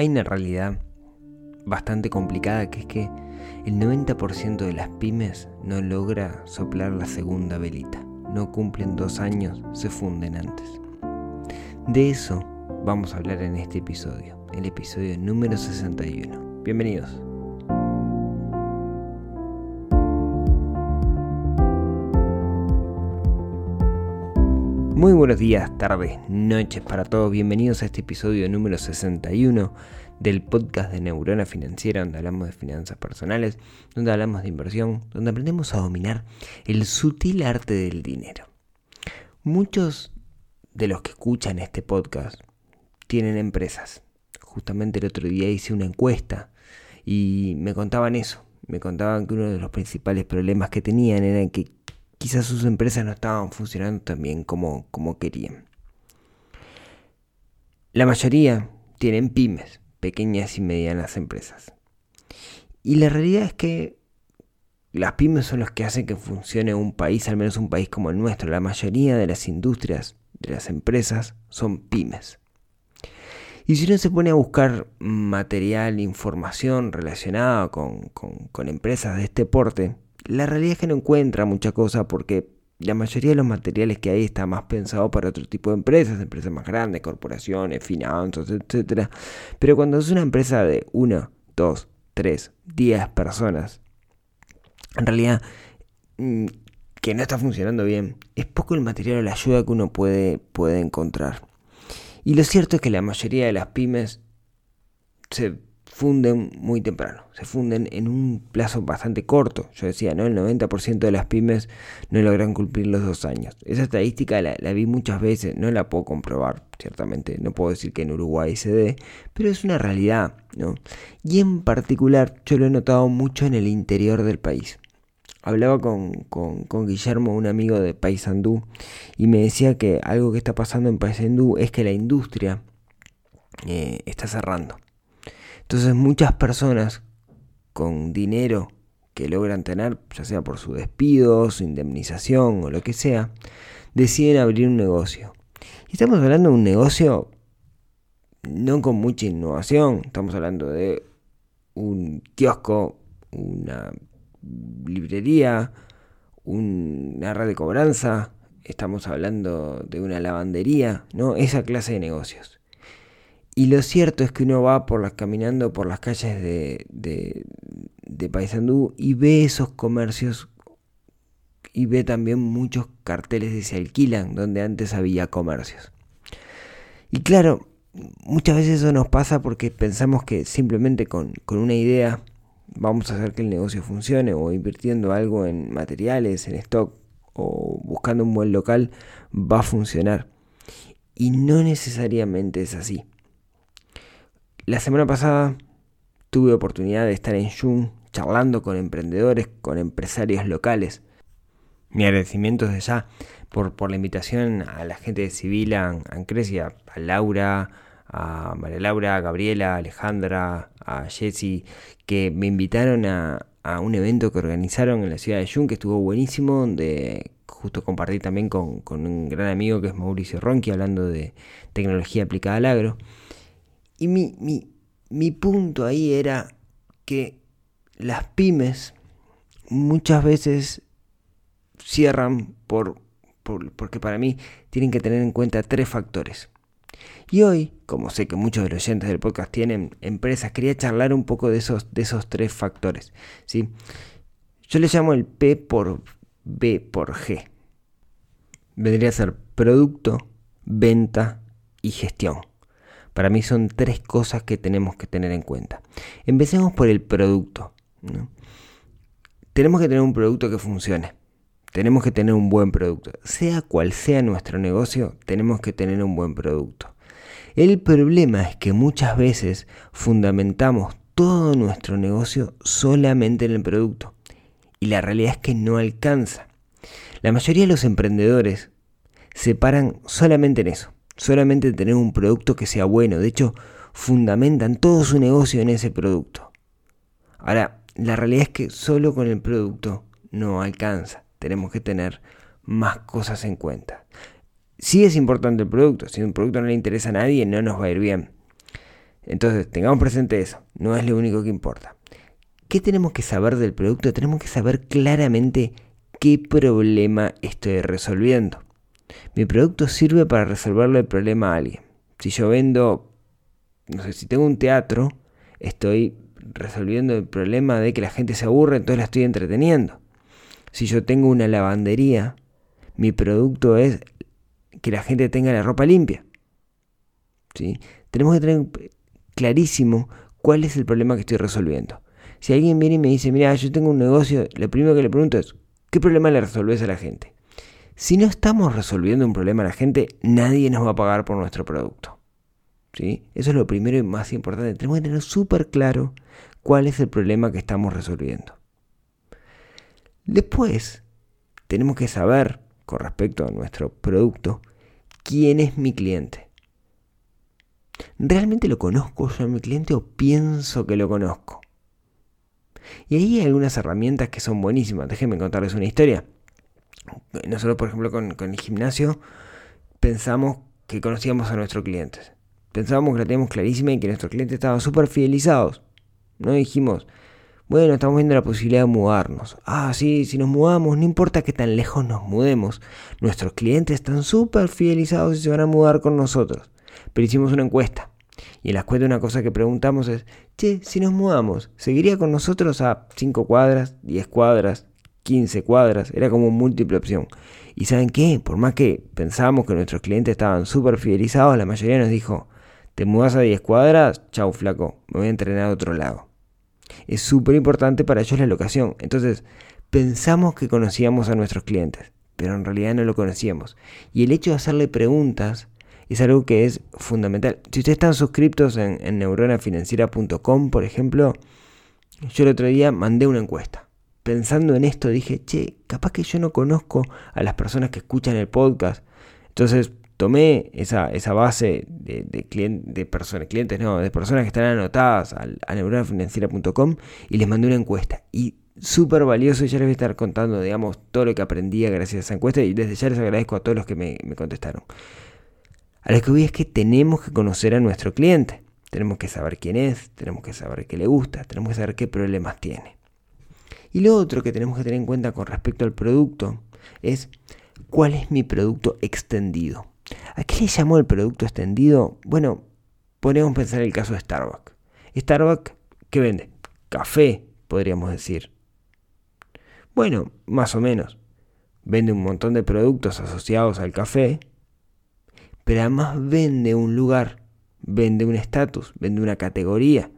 Hay una realidad bastante complicada que es que el 90% de las pymes no logra soplar la segunda velita. No cumplen dos años, se funden antes. De eso vamos a hablar en este episodio, el episodio número 61. Bienvenidos. Muy buenos días, tardes, noches para todos. Bienvenidos a este episodio número 61 del podcast de Neurona Financiera, donde hablamos de finanzas personales, donde hablamos de inversión, donde aprendemos a dominar el sutil arte del dinero. Muchos de los que escuchan este podcast tienen empresas. Justamente el otro día hice una encuesta y me contaban eso. Me contaban que uno de los principales problemas que tenían era que quizás sus empresas no estaban funcionando tan bien como, como querían. La mayoría tienen pymes, pequeñas y medianas empresas. Y la realidad es que las pymes son las que hacen que funcione un país, al menos un país como el nuestro. La mayoría de las industrias, de las empresas, son pymes. Y si uno se pone a buscar material, información relacionada con, con empresas de este porte, la realidad es que no encuentra mucha cosa porque la mayoría de los materiales que hay está más pensado para otro tipo de empresas, empresas más grandes, corporaciones, finanzas, etc. Pero cuando es una empresa de 1, 2, 3, 10 personas, en realidad mm, que no está funcionando bien, es poco el material o la ayuda que uno puede, puede encontrar. Y lo cierto es que la mayoría de las pymes se funden muy temprano, se funden en un plazo bastante corto. Yo decía, ¿no? El 90% de las pymes no logran cumplir los dos años. Esa estadística la, vi muchas veces, no la puedo comprobar, ciertamente. No puedo decir que en Uruguay se dé, pero es una realidad, ¿no? Y en particular, yo lo he notado mucho en el interior del país. Hablaba con, con, Guillermo, un amigo de Paysandú, y me decía que algo que está pasando en Paysandú es que la industria eh, está cerrando entonces muchas personas con dinero que logran tener, ya sea por su despido, su indemnización o lo que sea, deciden abrir un negocio. Y estamos hablando de un negocio no con mucha innovación, estamos hablando de un kiosco, una librería, una red de cobranza, estamos hablando de una lavandería, ¿no? Esa clase de negocios. Y lo cierto es que uno va por las, caminando por las calles de, de, Paysandú y ve esos comercios y ve también muchos carteles de se alquilan donde antes había comercios. Y claro, muchas veces eso nos pasa porque pensamos que simplemente con, con una idea vamos a hacer que el negocio funcione o invirtiendo algo en materiales, en stock o buscando un buen local va a funcionar. Y no necesariamente es así. La semana pasada tuve oportunidad de estar en Jung charlando con emprendedores, con empresarios locales. Mi agradecimiento desde ya por, la invitación a la gente de Civil, a Ancresia, a Laura, a María Laura, a Gabriela, a Alejandra, a Jessy, que me invitaron a, un evento que organizaron en la ciudad de Jung, que estuvo buenísimo, donde justo compartí también con, con un gran amigo que es Mauricio Ronqui, hablando de tecnología aplicada al agro. Y mi, mi, punto ahí era que las pymes muchas veces cierran por, porque para mí tienen que tener en cuenta tres factores. Y hoy, como sé que muchos de los oyentes del podcast tienen empresas, quería charlar un poco de esos, de esos tres factores. ¿sí? Yo le llamo el P por B por G. Vendría a ser producto, venta y gestión. Para mí son tres cosas que tenemos que tener en cuenta. Empecemos por el producto. Tenemos que tener un producto que funcione. Tenemos que tener un buen producto. Sea cual sea nuestro negocio, tenemos que tener un buen producto. El problema es que muchas veces fundamentamos todo nuestro negocio solamente en el producto. Y la realidad es que no alcanza. La mayoría de los emprendedores se paran solamente en eso solamente tener un producto que sea bueno. De hecho, fundamentan todo su negocio en ese producto. Ahora, la realidad es que solo con el producto no alcanza. Tenemos que tener más cosas en cuenta. Sí es importante el producto. Si un producto no le interesa a nadie, no nos va a ir bien. Entonces, tengamos presente eso, no es lo único que importa. ¿Qué tenemos que saber del producto? Tenemos que saber claramente qué problema estoy resolviendo. Mi producto sirve para resolverle el problema a alguien. Si yo vendo, no sé, si tengo un teatro, estoy resolviendo el problema de que la gente se aburre, entonces la estoy entreteniendo. Si yo tengo una lavandería, mi producto es que la gente tenga la ropa limpia. ¿Sí? Tenemos que tener clarísimo cuál es el problema que estoy resolviendo. Si alguien viene y me dice, mira, yo tengo un negocio, lo primero que le pregunto es, ¿qué problema le resolves a la gente? Si no estamos resolviendo un problema a la gente, nadie nos va a pagar por nuestro producto. ¿Sí? Eso es lo primero y más importante. Tenemos que tener súper claro cuál es el problema que estamos resolviendo. Después, tenemos que saber, con respecto a nuestro producto, quién es mi cliente. ¿Realmente lo conozco yo a mi cliente o pienso que lo conozco? Y ahí hay algunas herramientas que son buenísimas. Déjenme contarles una historia. Nosotros, por ejemplo, con, el gimnasio, pensamos que conocíamos a nuestros clientes. Pensábamos que la teníamos clarísima y que nuestros clientes estaban súper fidelizados. No dijimos, bueno, estamos viendo la posibilidad de mudarnos. Ah, sí, si nos mudamos, no importa que tan lejos nos mudemos. Nuestros clientes están súper fidelizados y se van a mudar con nosotros. Pero hicimos una encuesta. Y en la encuesta una cosa que preguntamos es, che, si nos mudamos, ¿seguiría con nosotros a 5 cuadras, 10 cuadras, 15 cuadras? Era como múltiple opción. ¿Y saben qué? Por más que pensábamos que nuestros clientes estaban súper fidelizados, la mayoría nos dijo, te mudas a 10 cuadras, chau flaco, me voy a entrenar a otro lado. Es súper importante para ellos la locación. Entonces, pensamos que conocíamos a nuestros clientes, pero en realidad no lo conocíamos. Y el hecho de hacerle preguntas es algo que es fundamental. Si ustedes están suscriptos en, neuronafinanciera.com, por ejemplo, yo el otro día mandé una encuesta. Pensando en esto dije, che, capaz que yo no conozco a las personas que escuchan el podcast. Entonces tomé esa, base de, personas, clientes, no, de personas que están anotadas a neuronafinanciera.com y les mandé una encuesta. Y súper valioso, ya les voy a estar contando, digamos, todo lo que aprendí gracias a esa encuesta y desde ya les agradezco a todos los que me, me contestaron. A lo que voy es que tenemos que conocer a nuestro cliente. Tenemos que saber quién es, tenemos que saber qué le gusta, tenemos que saber qué problemas tiene. Y lo otro que tenemos que tener en cuenta con respecto al producto es cuál es mi producto extendido. ¿A qué le llamó el producto extendido? Bueno, podríamos pensar el caso de Starbucks. Starbucks, ¿qué vende? Café, podríamos decir. Bueno, más o menos. Vende un montón de productos asociados al café, pero además vende un lugar, vende un estatus, vende una categoría,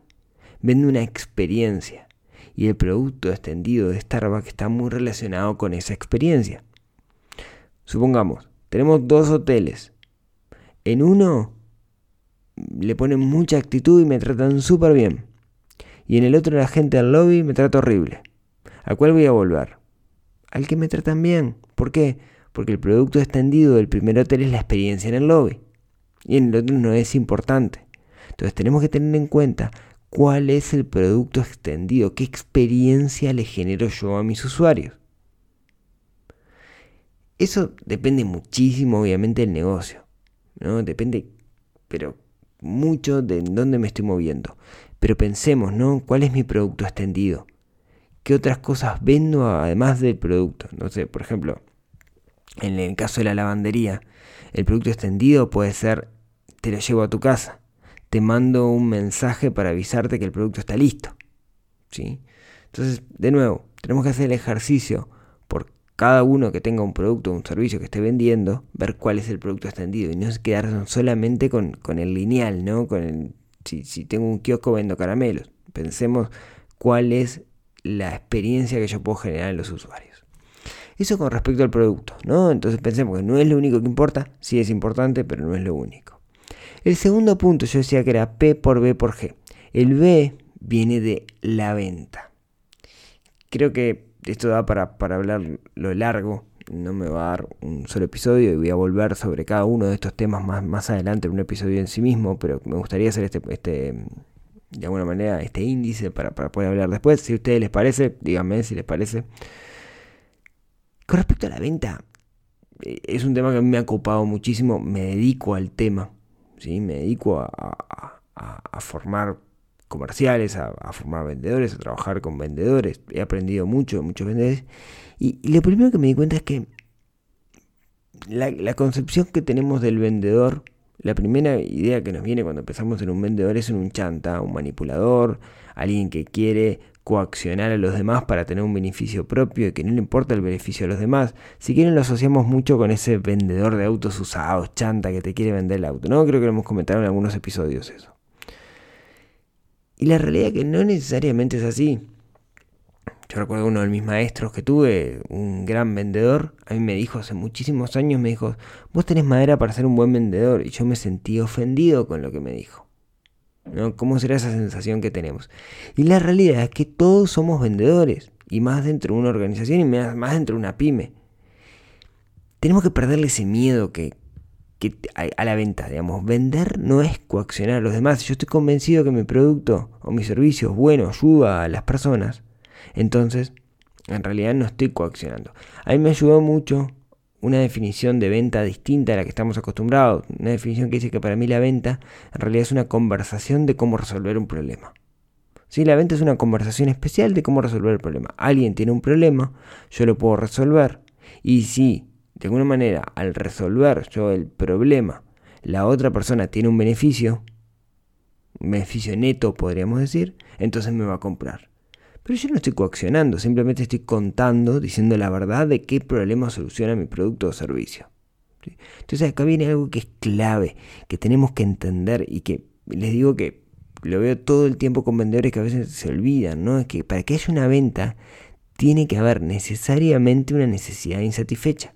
vende una experiencia. Y el producto extendido de Starbucks está muy relacionado con esa experiencia. Supongamos, tenemos dos hoteles. En uno le ponen mucha actitud y me tratan súper bien. Y en el otro la gente del lobby me trata horrible. ¿A cuál voy a volver? Al que me tratan bien. ¿Por qué? porque el producto extendido del primer hotel es la experiencia en el lobby y en el otro no es importante. Entonces tenemos que tener en cuenta cuál es el producto extendido, qué experiencia le genero yo a mis usuarios. Eso depende muchísimo obviamente del negocio, ¿no? Depende, pero mucho de dónde me estoy moviendo. Pero pensemos, ¿no? ¿Cuál es mi producto extendido? ¿Qué otras cosas vendo además del producto? No sé, por ejemplo, en el caso de la lavandería, el producto extendido puede ser te lo llevo a tu casa, te mando un mensaje para avisarte que el producto está listo. ¿sí? Entonces, de nuevo, tenemos que hacer el ejercicio por cada uno que tenga un producto o un servicio que esté vendiendo, ver cuál es el producto extendido y no quedarse solamente con, el lineal, ¿no? Con si, si tengo un kiosco vendo caramelos. Pensemos cuál es la experiencia que yo puedo generar en los usuarios. Eso con respecto al producto, ¿no? Entonces pensemos que no es lo único que importa, sí es importante, pero no es lo único. El segundo punto yo decía que era P por B por G. El B viene de la venta. Creo que esto da para, para hablar lo largo, no me va a dar un solo episodio y voy a volver sobre cada uno de estos temas más, más adelante en un episodio en sí mismo, pero me gustaría hacer este, este de alguna manera este índice para, para poder hablar después. Si a ustedes les parece, díganme si les parece. Con respecto a la venta, eh, es un tema que a mí me ha ocupado muchísimo, me dedico al tema, ¿sí? me dedico a, formar comerciales, a, formar vendedores, a trabajar con vendedores. He aprendido mucho muchos vendedores. Y, lo primero que me di cuenta es que la, la, concepción que tenemos del vendedor, la primera idea que nos viene cuando empezamos en un vendedor es en un chanta, un manipulador, alguien que quiere coaccionar a los demás para tener un beneficio propio y que no le importa el beneficio a los demás. Si quieren lo asociamos mucho con ese vendedor de autos usados, chanta que te quiere vender el auto. No, creo que lo hemos comentado en algunos episodios eso. Y la realidad es que no necesariamente es así. Yo recuerdo uno de mis maestros que tuve, un gran vendedor, a mí me dijo hace muchísimos años, me dijo, vos tenés madera para ser un buen vendedor. Y yo me sentí ofendido con lo que me dijo. ¿Cómo será esa sensación que tenemos? Y la realidad es que todos somos vendedores, y más dentro de una organización y más dentro de una pyme. Tenemos que perderle ese miedo que, a, la venta, digamos. Vender no es coaccionar a los demás. Yo estoy convencido que mi producto o mi servicio es bueno, ayuda a las personas, entonces en realidad no estoy coaccionando. A mí me ayudó mucho una definición de venta distinta a la que estamos acostumbrados. Una definición que dice que para mí la venta en realidad es una conversación de cómo resolver un problema. Sí, la venta es una conversación especial de cómo resolver el problema. Alguien tiene un problema, yo lo puedo resolver. Y si de alguna manera al resolver yo el problema, la otra persona tiene un beneficio, un beneficio neto podríamos decir, entonces me va a comprar. Pero yo no estoy coaccionando, simplemente estoy contando, diciendo la verdad de qué problema soluciona mi producto o servicio. Entonces acá viene algo que es clave, que tenemos que entender y que les digo que lo veo todo el tiempo con vendedores que a veces se olvidan, ¿no? Es que para que haya una venta tiene que haber necesariamente una necesidad insatisfecha.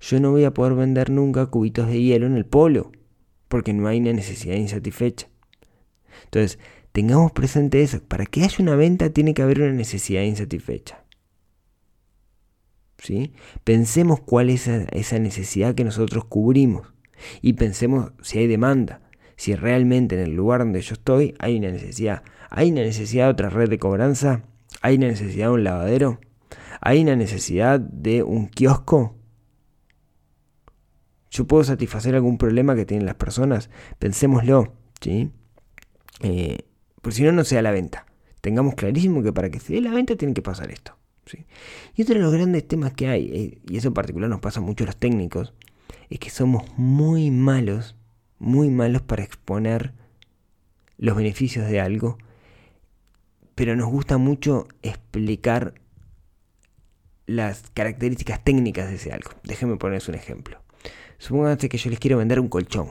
Yo no voy a poder vender nunca cubitos de hielo en el polo, porque no hay una necesidad insatisfecha. Entonces, Tengamos presente eso. Para que haya una venta tiene que haber una necesidad insatisfecha. ¿Sí? Pensemos cuál es esa necesidad que nosotros cubrimos. Y pensemos si hay demanda. Si realmente en el lugar donde yo estoy hay una necesidad. ¿Hay una necesidad de otra red de cobranza? ¿Hay una necesidad de un lavadero? ¿Hay una necesidad de un kiosco? ¿Yo puedo satisfacer algún problema que tienen las personas? Pensémoslo. ¿sí? Eh, porque si no, no sea la venta. Tengamos clarísimo que para que se dé la venta tiene que pasar esto. ¿sí? Y otro de los grandes temas que hay, eh, y eso en particular nos pasa mucho a los técnicos, es que somos muy malos, muy malos para exponer los beneficios de algo, pero nos gusta mucho explicar las características técnicas de ese algo. Déjenme ponerles un ejemplo. Supónganse que yo les quiero vender un colchón,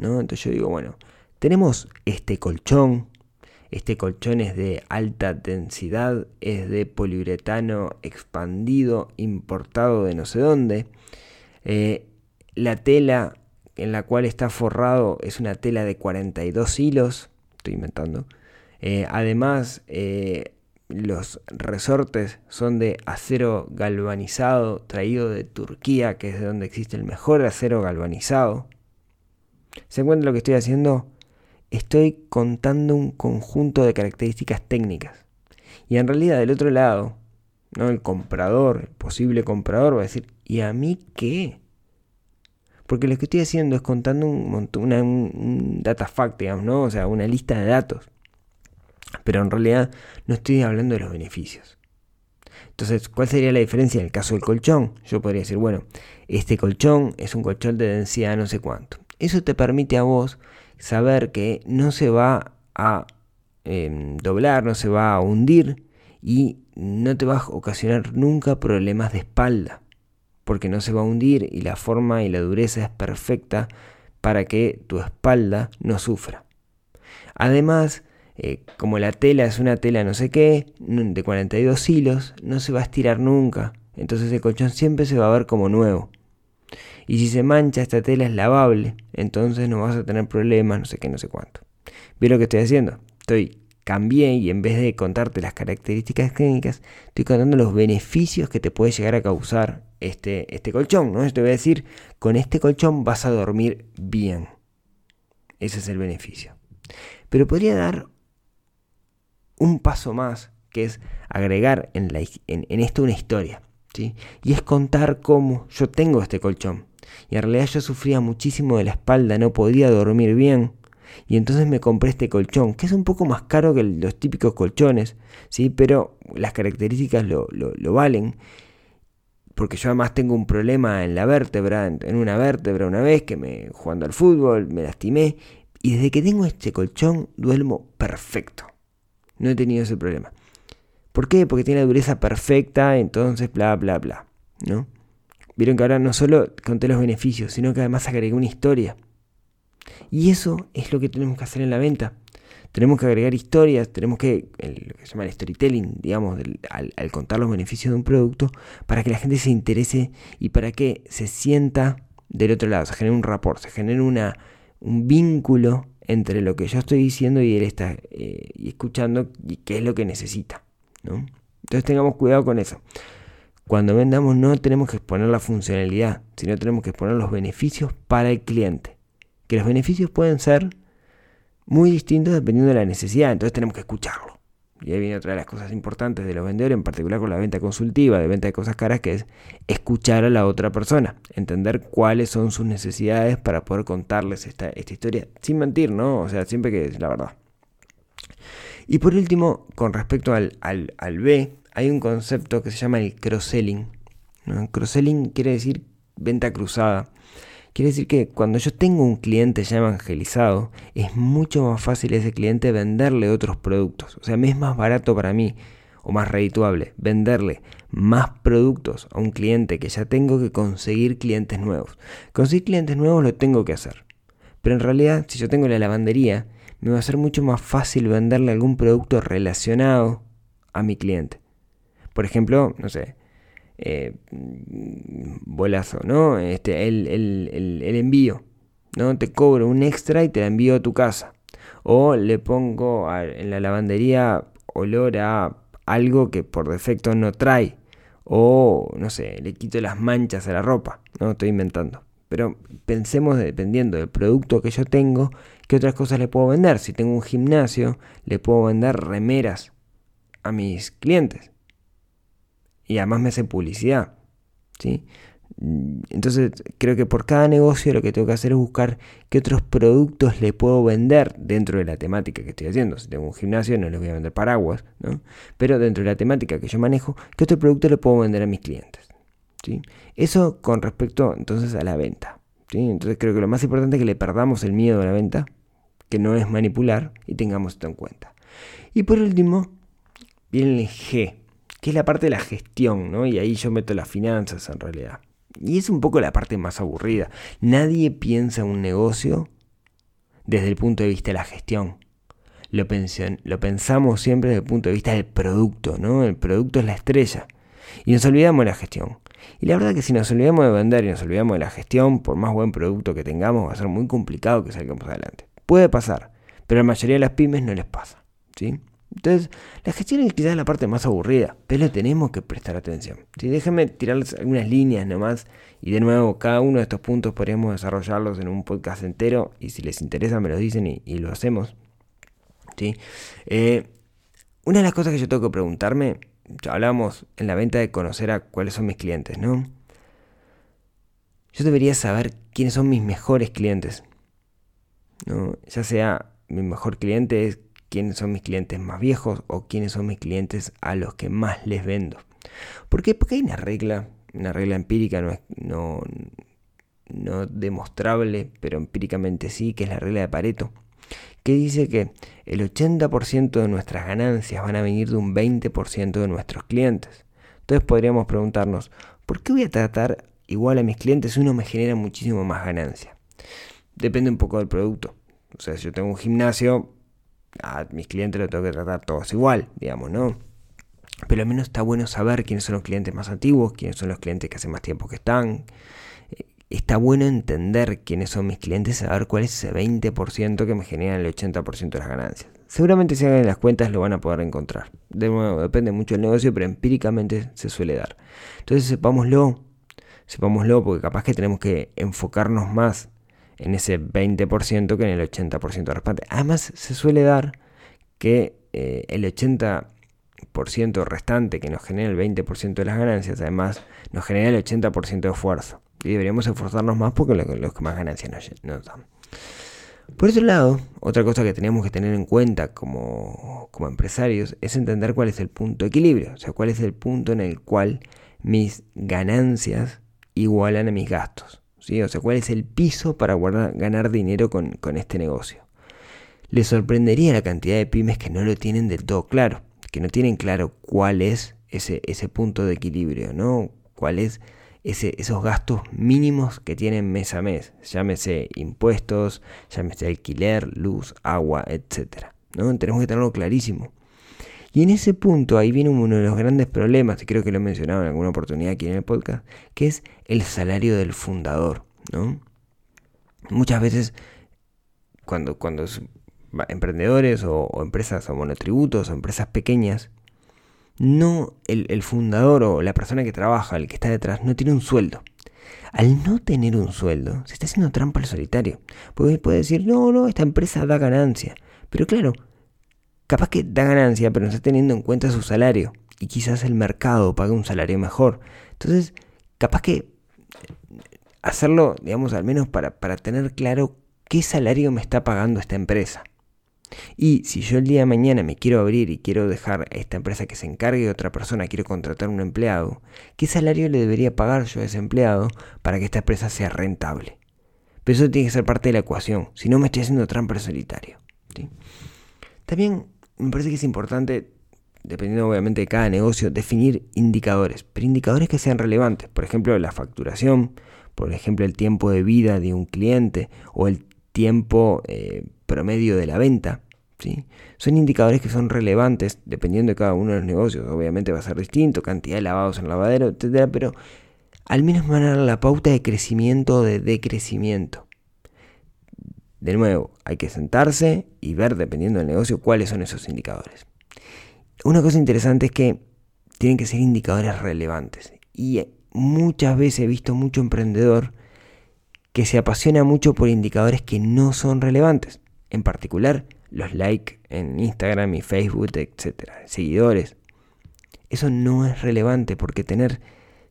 ¿no? Entonces yo digo, bueno, tenemos este colchón este colchón es de alta densidad, es de poliuretano expandido, importado de no sé dónde. Eh, la tela en la cual está forrado es una tela de 42 hilos, estoy inventando. Eh, además, eh, los resortes son de acero galvanizado traído de Turquía, que es de donde existe el mejor acero galvanizado. ¿Se encuentra lo que estoy haciendo? Estoy contando un conjunto de características técnicas. Y en realidad del otro lado, ¿no? el comprador, el posible comprador va a decir, ¿y a mí qué? Porque lo que estoy haciendo es contando un, una, un data fact, digamos, ¿no? O sea, una lista de datos. Pero en realidad no estoy hablando de los beneficios. Entonces, ¿cuál sería la diferencia en el caso del colchón? Yo podría decir, bueno, este colchón es un colchón de densidad no sé cuánto. Eso te permite a vos saber que no se va a em, doblar, no se va a hundir y no te va a ocasionar nunca problemas de espalda, porque no se va a hundir y la forma y la dureza es perfecta para que tu espalda no sufra. Además, eh, como la tela es una tela no sé qué, de 42 hilos, no se va a estirar nunca, entonces el colchón siempre se va a ver como nuevo. Y si se mancha, esta tela es lavable, entonces no vas a tener problemas, no sé qué, no sé cuánto. ¿Ves lo que estoy haciendo? Estoy cambié y en vez de contarte las características clínicas, estoy contando los beneficios que te puede llegar a causar este, este colchón. ¿no? Yo te voy a decir, con este colchón vas a dormir bien. Ese es el beneficio. Pero podría dar un paso más, que es agregar en, la, en esto una historia. ¿sí? Y es contar cómo yo tengo este colchón. Y en realidad yo sufría muchísimo de la espalda, no podía dormir bien. Y entonces me compré este colchón, que es un poco más caro que los típicos colchones, ¿sí? pero las características lo, lo, valen. Porque yo además tengo un problema en la vértebra, en una vértebra una vez que me jugando al fútbol me lastimé. Y desde que tengo este colchón duermo perfecto. No he tenido ese problema. ¿Por qué? Porque tiene dureza perfecta, entonces bla bla bla. ¿No? Vieron que ahora no solo conté los beneficios, sino que además agregué una historia. Y eso es lo que tenemos que hacer en la venta. Tenemos que agregar historias, tenemos que, lo que se llama el storytelling, digamos, al, contar los beneficios de un producto, para que la gente se interese y para que se sienta del otro lado, se genere un rapport, se genere una, un vínculo entre lo que yo estoy diciendo y él está eh, escuchando y qué es lo que necesita. Entonces tengamos cuidado con eso. Cuando vendamos no tenemos que exponer la funcionalidad, sino tenemos que exponer los beneficios para el cliente. Que los beneficios pueden ser muy distintos dependiendo de la necesidad, entonces tenemos que escucharlo. Y ahí viene otra de las cosas importantes de los vendedores, en particular con la venta consultiva, de venta de cosas caras, que es escuchar a la otra persona, entender cuáles son sus necesidades para poder contarles esta, historia, sin mentir, ¿no? O sea, siempre que es la verdad. Y por último, con respecto al, al B, hay un concepto que se llama el cross-selling. Cross-selling quiere decir venta cruzada. Quiere decir que cuando yo tengo un cliente ya evangelizado, es mucho más fácil a ese cliente venderle otros productos. O sea, es más barato para mí o más redituable venderle más productos a un cliente que ya tengo que conseguir clientes nuevos. Conseguir clientes nuevos lo tengo que hacer. Pero en realidad, si yo tengo la lavandería, me va a ser mucho más fácil venderle algún producto relacionado a mi cliente. Por ejemplo, no sé, eh, bolazo, ¿no? Este, el, el, envío, ¿no? Te cobro un extra y te la envío a tu casa. O le pongo en la lavandería olor a algo que por defecto no trae. O, no sé, le quito las manchas a la ropa, ¿no? Estoy inventando. Pero pensemos, dependiendo del producto que yo tengo, qué otras cosas le puedo vender. Si tengo un gimnasio, le puedo vender remeras a mis clientes y además me hace publicidad. ¿sí? Entonces creo que por cada negocio lo que tengo que hacer es buscar qué otros productos le puedo vender dentro de la temática que estoy haciendo. Si tengo un gimnasio no les voy a vender paraguas, ¿no? pero dentro de la temática que yo manejo, qué otro producto le puedo vender a mis clientes. ¿sí? Eso con respecto entonces a la venta. ¿sí? Entonces creo que lo más importante es que le perdamos el miedo a la venta, que no es manipular, y tengamos esto en cuenta. Y por último, viene el G, que es la parte de la gestión, ¿no? Y ahí yo meto las finanzas en realidad. Y es un poco la parte más aburrida. Nadie piensa un negocio desde el punto de vista de la gestión. Lo, lo pensamos siempre desde el punto de vista del producto, ¿no? El producto es la estrella. Y nos olvidamos de la gestión. Y la verdad que si nos olvidamos de vender y nos olvidamos de la gestión, por más buen producto que tengamos, va a ser muy complicado que salgamos adelante. Puede pasar, pero a la mayoría de las pymes no les pasa. ¿sí? Entonces, la gestión es quizás la parte más aburrida, pero tenemos que prestar atención. Si déjenme tirarles algunas líneas nomás, y de nuevo, cada uno de estos puntos podríamos desarrollarlos en un podcast entero, y si les interesa me lo dicen y, lo hacemos. ¿sí? Eh, una de las cosas que yo tengo que preguntarme, ya hablamos en la venta de conocer a cuáles son mis clientes, ¿no? Yo debería saber quiénes son mis mejores clientes. ¿No? Ya sea mi mejor cliente es quiénes son mis clientes más viejos o quiénes son mis clientes a los que más les vendo. ¿Por qué? Porque hay una regla, una regla empírica, no, no, no demostrable, pero empíricamente sí, que es la regla de Pareto, que dice que el 80% de nuestras ganancias van a venir de un 20% de nuestros clientes. Entonces podríamos preguntarnos, ¿por qué voy a tratar igual a mis clientes si uno me genera muchísimo más ganancia? Depende un poco del producto. O sea, si yo tengo un gimnasio, a mis clientes los tengo que tratar todos igual, digamos, ¿no? Pero al menos está bueno saber quiénes son los clientes más antiguos, quiénes son los clientes que hace más tiempo que están. Eh, está bueno entender quiénes son mis clientes, saber cuál es ese 20% que me genera el 80% de las ganancias. Seguramente si hagan las cuentas lo van a poder encontrar. De nuevo, depende mucho del negocio, pero empíricamente se suele dar. Entonces sepámoslo, sepámoslo porque capaz que tenemos que enfocarnos más en ese 20% que en el 80% restante. Además, se suele dar que eh, el 80% restante que nos genera el 20% de las ganancias, además nos genera el 80% de esfuerzo. Y deberíamos esforzarnos más porque los, que más ganancias nos, dan. Por otro lado, otra cosa que tenemos que tener en cuenta como, como empresarios es entender cuál es el punto de equilibrio, o sea, cuál es el punto en el cual mis ganancias igualan a mis gastos. O sea, cuál es el piso para ganar dinero con, este negocio. Les sorprendería la cantidad de pymes que no lo tienen del todo claro, que no tienen claro cuál es ese, punto de equilibrio, ¿no? Cuál es esos gastos mínimos que tienen mes a mes, llámese impuestos, llámese alquiler, luz, agua, etc. ¿no? Tenemos que tenerlo clarísimo. Y en ese punto ahí viene uno de los grandes problemas, y creo que lo he mencionado en alguna oportunidad aquí en el podcast, que es el salario del fundador. ¿no? Muchas veces cuando, cuando emprendedores o, empresas o monotributos o empresas pequeñas, no el, fundador o la persona que trabaja, el que está detrás, no tiene un sueldo. Al no tener un sueldo, se está haciendo trampa al solitario. Porque puede decir, no, no, esta empresa da ganancia. Pero claro, capaz que da ganancia, pero no está teniendo en cuenta su salario. Y quizás el mercado pague un salario mejor. Entonces, capaz que hacerlo, digamos, al menos para, para tener claro qué salario me está pagando esta empresa. Y si yo el día de mañana me quiero abrir y quiero dejar a esta empresa que se encargue de otra persona, quiero contratar un empleado, ¿qué salario le debería pagar yo a ese empleado para que esta empresa sea rentable? Pero eso tiene que ser parte de la ecuación, si no me estoy haciendo trampa solitario. También me parece que es importante, dependiendo obviamente de cada negocio, definir indicadores, pero indicadores que sean relevantes. Por ejemplo, la facturación, por ejemplo, el tiempo de vida de un cliente o el tiempo eh, promedio de la venta. ¿sí? Son indicadores que son relevantes dependiendo de cada uno de los negocios. Obviamente va a ser distinto, cantidad de lavados en lavadero, etcétera, pero al menos van a dar la pauta de crecimiento o de decrecimiento. De nuevo, hay que sentarse y ver, dependiendo del negocio, cuáles son esos indicadores. Una cosa interesante es que tienen que ser indicadores relevantes. Y muchas veces he visto mucho emprendedor que se apasiona mucho por indicadores que no son relevantes en particular los likes en Instagram y Facebook, etcétera, seguidores. Eso no es relevante porque tener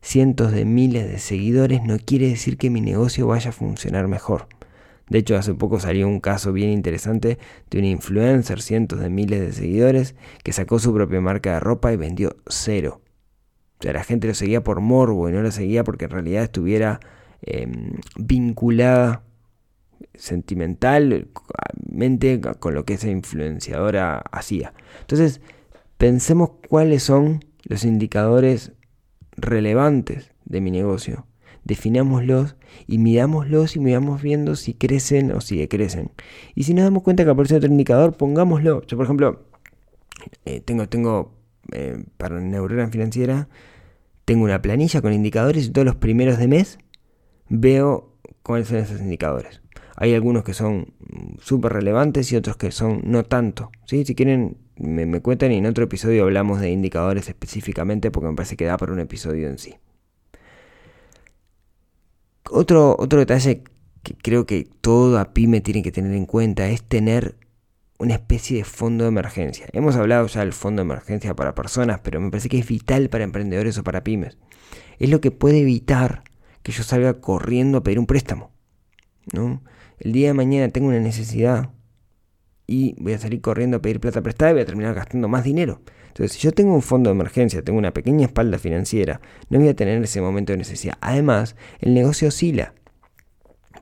cientos de miles de seguidores no quiere decir que mi negocio vaya a funcionar mejor. De hecho, hace poco salió un caso bien interesante de un influencer, cientos de miles de seguidores, que sacó su propia marca de ropa y vendió cero. O sea, la gente lo seguía por morbo y no lo seguía porque en realidad estuviera em, vinculada sentimentalmente con lo que esa influenciadora hacía. Entonces, pensemos cuáles son los indicadores relevantes de mi negocio. Definámoslos y mirámoslos y miramos viendo si crecen o si decrecen. Y si nos damos cuenta que aparece otro indicador, pongámoslo. Yo, por ejemplo, eh, tengo, tengo eh, para Neurona Financiera, tengo una planilla con indicadores y todos los primeros de mes veo cuáles son esos indicadores. Hay algunos que son súper relevantes y otros que son no tanto. Si quieren, me, cuentan y en otro episodio hablamos de indicadores específicamente porque me parece que da para un episodio en sí. Otro, otro detalle que creo que toda pyme tiene que tener en cuenta es tener una especie de fondo de emergencia. Hemos hablado ya del fondo de emergencia para personas, pero me parece que es vital para emprendedores o para pymes. Es lo que puede evitar que yo salga corriendo a pedir un préstamo. ¿no? el día de mañana tengo una necesidad y voy a salir corriendo a pedir plata prestada y voy a terminar gastando más dinero. Entonces, si yo tengo un fondo de emergencia, tengo una pequeña espalda financiera, no voy a tener ese momento de necesidad. Además, el negocio oscila.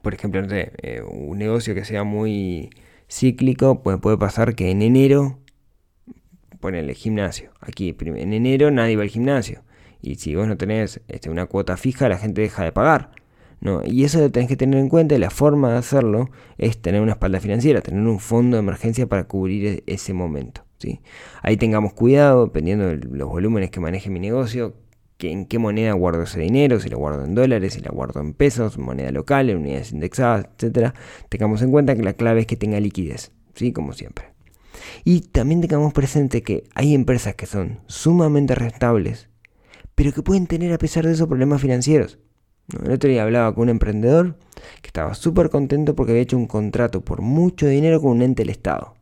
Por ejemplo, eh, un negocio que sea muy cíclico, pues puede pasar que en enero, ponele gimnasio. Aquí, en enero nadie va al gimnasio. Y si vos no tenés este, una cuota fija, la gente deja de pagar. Y eso lo tenés que tener en cuenta y la forma de hacerlo es tener una espalda financiera, tener un fondo de emergencia para cubrir e-, ese momento. ¿sí? Ahí tengamos cuidado, dependiendo de los volúmenes que maneje mi negocio, que en qué moneda guardo ese dinero, si lo guardo en dólares, si lo guardo en pesos, moneda local, en unidades indexadas, etcétera. Tengamos en cuenta que la clave es que tenga liquidez, ¿sí? como siempre. Y también tengamos presente que hay empresas que son sumamente rentables, pero que pueden tener a pesar de eso problemas financieros. El otro día hablaba con un emprendedor que estaba súper contento porque había hecho un contrato por mucho dinero con un ente del Estado.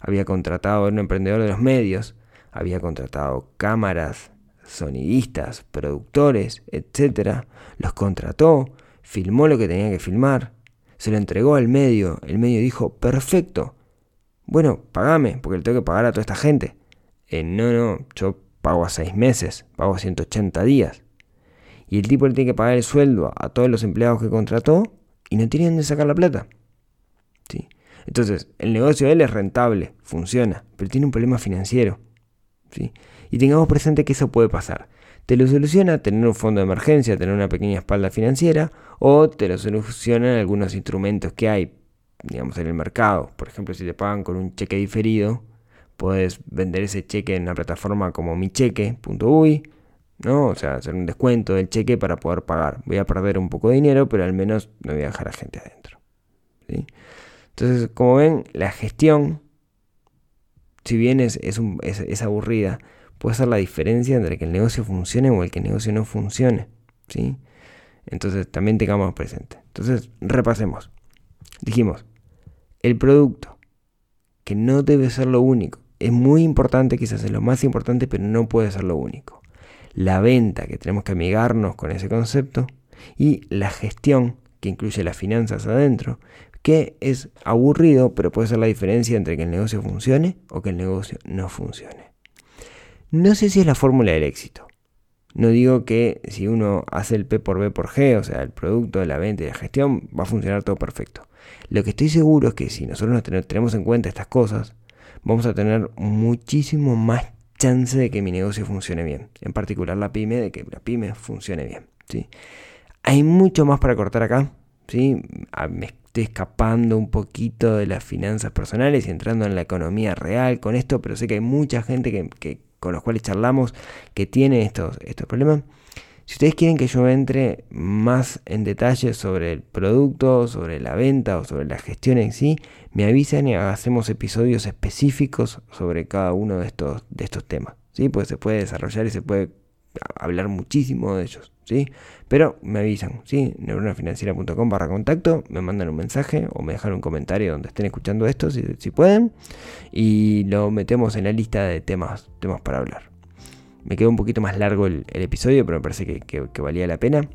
Había contratado a un emprendedor de los medios, había contratado cámaras, sonidistas, productores, etc. Los contrató, filmó lo que tenía que filmar, se lo entregó al medio, el medio dijo, perfecto, bueno, pagame, porque le tengo que pagar a toda esta gente. Eh, no, no, yo pago a seis meses, pago a 180 días. Y el tipo le tiene que pagar el sueldo a todos los empleados que contrató y no tiene dónde sacar la plata. ¿Sí? Entonces, el negocio de él es rentable, funciona, pero tiene un problema financiero. ¿Sí? Y tengamos presente que eso puede pasar. Te lo soluciona tener un fondo de emergencia, tener una pequeña espalda financiera, o te lo solucionan algunos instrumentos que hay, digamos, en el mercado. Por ejemplo, si te pagan con un cheque diferido, puedes vender ese cheque en una plataforma como micheque.uy, ¿no? O sea, hacer un descuento del cheque para poder pagar. Voy a perder un poco de dinero, pero al menos no voy a dejar a gente adentro. Entonces, como ven, la gestión, si bien es, es aburrida, puede ser la diferencia entre que el negocio funcione o el que el negocio no funcione. ¿sí? Entonces también tengamos presente. Entonces repasemos. Dijimos, el producto, que no debe ser lo único. Es muy importante, quizás es lo más importante, pero no puede ser lo único. La venta, que tenemos que amigarnos con ese concepto. Y la gestión, que incluye las finanzas adentro, que es aburrido, pero puede ser la diferencia entre que el negocio funcione o que el negocio no funcione. No sé si es la fórmula del éxito. No digo que si uno hace el P por B por G, o sea, el producto, la venta y la gestión, va a funcionar todo perfecto. Lo que estoy seguro es que si nosotros tenemos en cuenta estas cosas, vamos a tener muchísimo más chance de que mi negocio funcione bien. En particular la pyme, de que la pyme funcione bien. ¿sí? Hay mucho más para cortar acá. ¿sí? Ah, me estoy escapando un poquito de las finanzas personales y entrando en la economía real con esto, pero sé que hay mucha gente que con los cuales charlamos que tiene estos, estos problemas. Si ustedes quieren que yo entre más en detalle sobre el producto, sobre la venta o sobre la gestión en sí, me avisan y hacemos episodios específicos sobre cada uno de estos, de estos temas. ¿sí? Pues se puede desarrollar y se puede hablar muchísimo de ellos. ¿sí? Pero me avisan, ¿sí? neuronafinanciera.com barra contacto, me mandan un mensaje o me dejan un comentario donde estén escuchando esto, si, si pueden, y lo metemos en la lista de temas, temas para hablar. Me quedó un poquito más largo el, episodio, pero me parece que, valía la pena.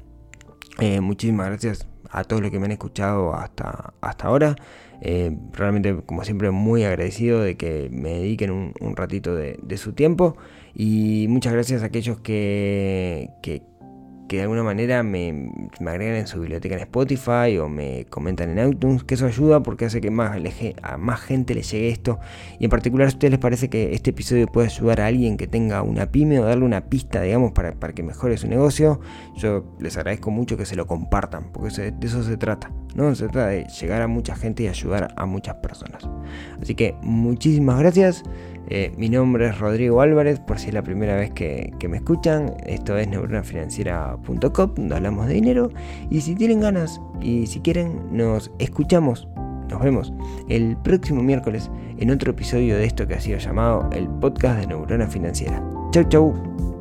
Eh, muchísimas gracias a todos los que me han escuchado hasta, hasta ahora. Eh, realmente, como siempre, muy agradecido de que me dediquen un, ratito de, de, su tiempo. Y muchas gracias a aquellos que, que, que de alguna manera me, agregan en su biblioteca en Spotify o me comentan en iTunes, que eso ayuda porque hace que más, a más gente le llegue esto. Y en particular, si a ustedes les parece que este episodio puede ayudar a alguien que tenga una pyme o darle una pista, digamos, para, para que mejore su negocio, yo les agradezco mucho que se lo compartan, porque de eso se trata. ¿no? Se trata de llegar a mucha gente y ayudar a muchas personas. Así que muchísimas gracias. Eh, mi nombre es Rodrigo Álvarez, por si es la primera vez que, me escuchan. Esto es neuronafinanciera.com, donde hablamos de dinero. Y si tienen ganas y si quieren, nos escuchamos. Nos vemos el próximo miércoles en otro episodio de esto que ha sido llamado el podcast de Neurona Financiera. Chau, chau.